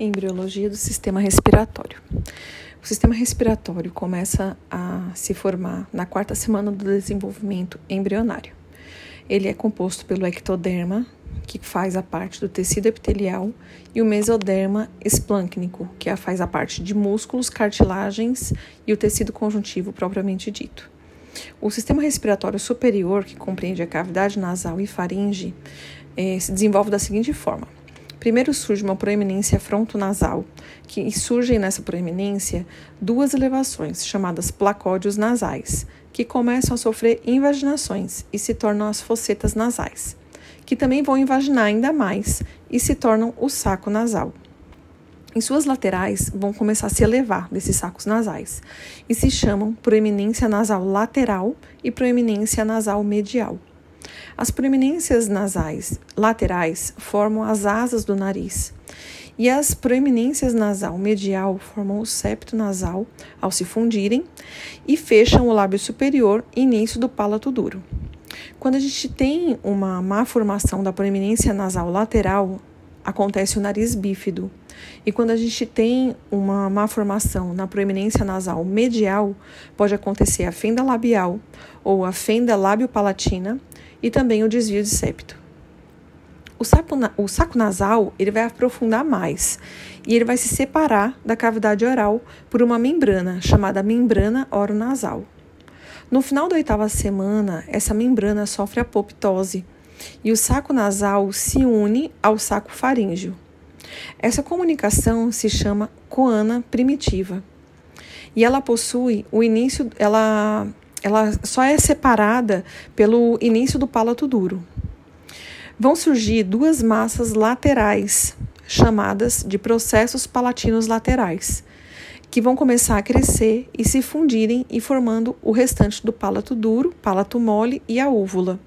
Embriologia do sistema respiratório. O sistema respiratório começa a se formar na quarta semana do desenvolvimento embrionário. Ele é composto pelo ectoderma, que faz a parte do tecido epitelial, e o mesoderma esplâncnico, que faz a parte de músculos, cartilagens e o tecido conjuntivo propriamente dito. O sistema respiratório superior, que compreende a cavidade nasal e faringe, eh, se desenvolve da seguinte forma: Primeiro surge uma proeminência frontonasal, que surgem nessa proeminência duas elevações, chamadas placódios nasais, que começam a sofrer invaginações e se tornam as fossetas nasais, que também vão invaginar ainda mais e se tornam o saco nasal. Em suas laterais vão começar a se elevar desses sacos nasais e se chamam proeminência nasal lateral e proeminência nasal medial. As proeminências nasais laterais formam as asas do nariz e as proeminências nasal medial formam o septo nasal ao se fundirem e fecham o lábio superior início do palato duro. Quando a gente tem uma má formação da proeminência nasal lateral, acontece o nariz bífido. E quando a gente tem uma má formação na proeminência nasal medial, pode acontecer a fenda labial ou a fenda lábio-palatina e também o desvio de septo. O saco, o saco nasal ele vai aprofundar mais e ele vai se separar da cavidade oral por uma membrana chamada membrana oronasal. No final da oitava semana, essa membrana sofre apoptose e o saco nasal se une ao saco faríngeo. Essa comunicação se chama coana primitiva e ela possui o início, ela ela só é separada pelo início do palato duro. Vão surgir duas massas laterais, chamadas de processos palatinos laterais, que vão começar a crescer e se fundirem e formando o restante do palato duro, palato mole e a úvula.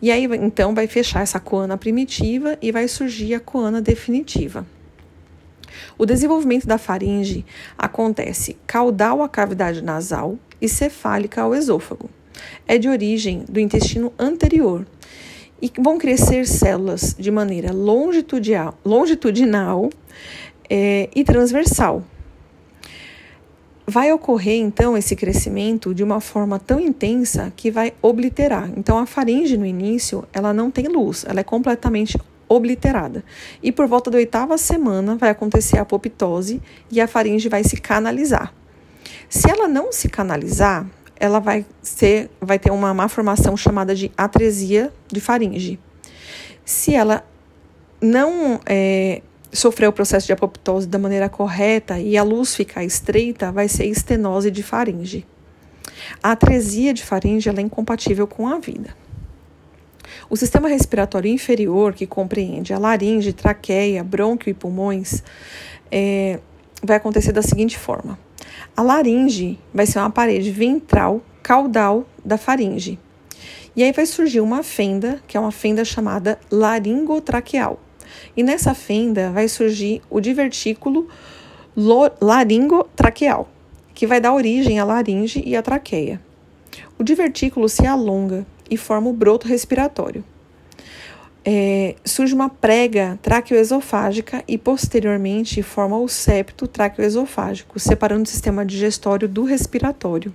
E aí então vai fechar essa coana primitiva e vai surgir a coana definitiva. O desenvolvimento da faringe acontece caudal à cavidade nasal e cefálica ao esôfago. É de origem do intestino anterior e vão crescer células de maneira longitudinal, é, e transversal. Vai ocorrer então esse crescimento de uma forma tão intensa que vai obliterar. Então a faringe no início ela não tem luz, ela é completamente obliterada. E por volta da oitava semana vai acontecer a apoptose e a faringe vai se canalizar. Se ela não se canalizar, ela vai ser, vai ter uma má formação chamada de atresia de faringe. Se ela não é, sofrer o processo de apoptose da maneira correta e a luz ficar estreita, vai ser estenose de faringe. A atresia de faringe é incompatível com a vida. O sistema respiratório inferior, que compreende a laringe, traqueia, brônquio e pulmões, é, vai acontecer da seguinte forma: a laringe vai ser uma parede ventral caudal da faringe. E aí vai surgir uma fenda, que é uma fenda chamada laringotraqueal. E nessa fenda vai surgir o divertículo laringotraqueal, que vai dar origem à laringe e à traqueia. O divertículo se alonga e forma o broto respiratório é, surge uma prega traqueoesofágica e posteriormente forma o septo traqueoesofágico, separando o sistema digestório do respiratório.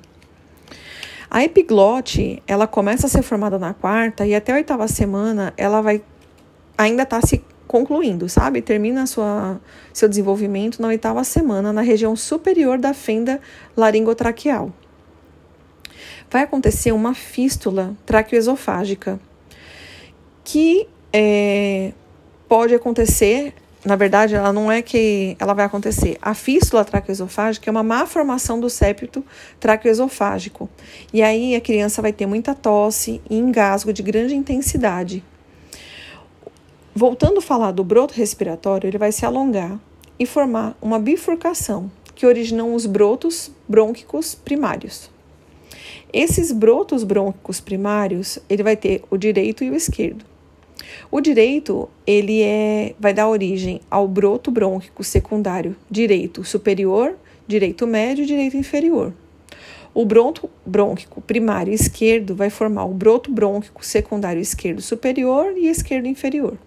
A epiglote, ela começa a ser formada na quarta e até a oitava semana ela vai ainda estar tá se concluindo, sabe? Termina sua, seu desenvolvimento na oitava semana na região superior da fenda laringotraqueal. Vai acontecer uma fístula traqueoesofágica que é, pode acontecer, na verdade, ela não é que ela vai acontecer. A fístula traqueoesofágica é uma má formação do septo traqueoesofágico. E aí a criança vai ter muita tosse e engasgo de grande intensidade. Voltando a falar do broto respiratório, ele vai se alongar e formar uma bifurcação que originam os brotos brônquicos primários. Esses brotos brônquicos primários, ele vai ter o direito e o esquerdo. O direito, ele é, vai dar origem ao broto brônquico secundário direito superior, direito médio e direito inferior. O broto brônquico primário esquerdo vai formar o broto brônquico secundário esquerdo superior e esquerdo inferior.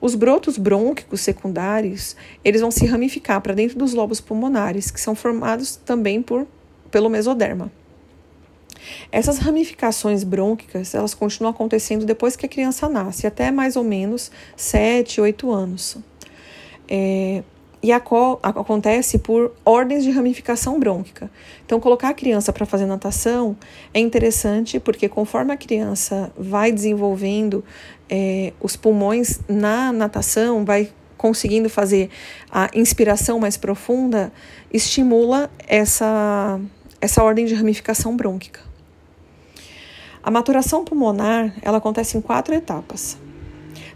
Os brotos brônquicos secundários, eles vão se ramificar para dentro dos lobos pulmonares, que são formados também por, pelo mesoderma. Essas ramificações brônquicas, elas continuam acontecendo depois que a criança nasce, até mais ou menos 7, 8 anos. É, e acontece por ordens de ramificação brônquica. Então, colocar a criança para fazer natação é interessante porque, conforme a criança vai desenvolvendo é, os pulmões na natação, vai conseguindo fazer a inspiração mais profunda, estimula essa, essa ordem de ramificação brônquica. A maturação pulmonar ela acontece em quatro etapas.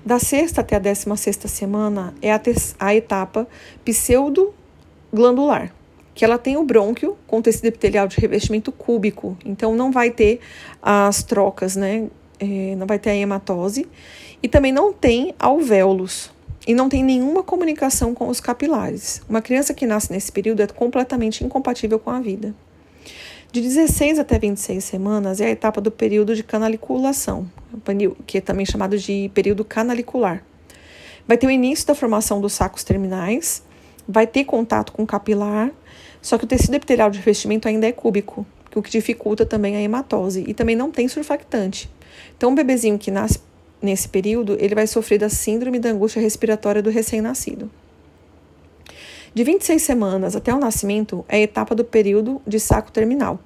Da sexta até a décima sexta semana é a, a etapa pseudo-glandular, que ela tem o brônquio com tecido epitelial de revestimento cúbico, então não vai ter as trocas, né? É, não vai ter a hematose, e também não tem alvéolos, e não tem nenhuma comunicação com os capilares. Uma criança que nasce nesse período é completamente incompatível com a vida. De 16 até 26 semanas é a etapa do período de canaliculação, que é também chamado de período canalicular. Vai ter o início da formação dos sacos terminais, vai ter contato com o capilar, só que o tecido epitelial de revestimento ainda é cúbico, o que dificulta também a hematose e também não tem surfactante. Então, um bebezinho que nasce nesse período, ele vai sofrer da síndrome da angústia respiratória do recém-nascido. De 26 semanas até o nascimento é a etapa do período de saco terminal.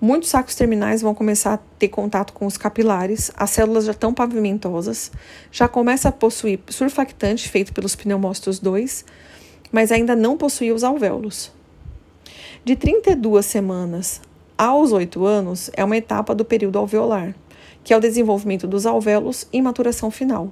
Muitos sacos terminais vão começar a ter contato com os capilares, as células já estão pavimentosas, já começa a possuir surfactante feito pelos pneumócitos 2, mas ainda não possui os alvéolos. De 32 semanas aos 8 anos é uma etapa do período alveolar, que é o desenvolvimento dos alvéolos e maturação final.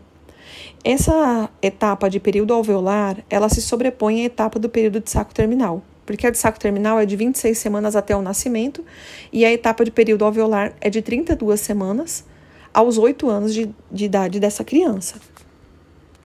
Essa etapa de período alveolar, ela se sobrepõe à etapa do período de saco terminal, porque a de saco terminal é de 26 semanas até o nascimento e a etapa de período alveolar é de 32 semanas aos 8 anos de, de idade dessa criança.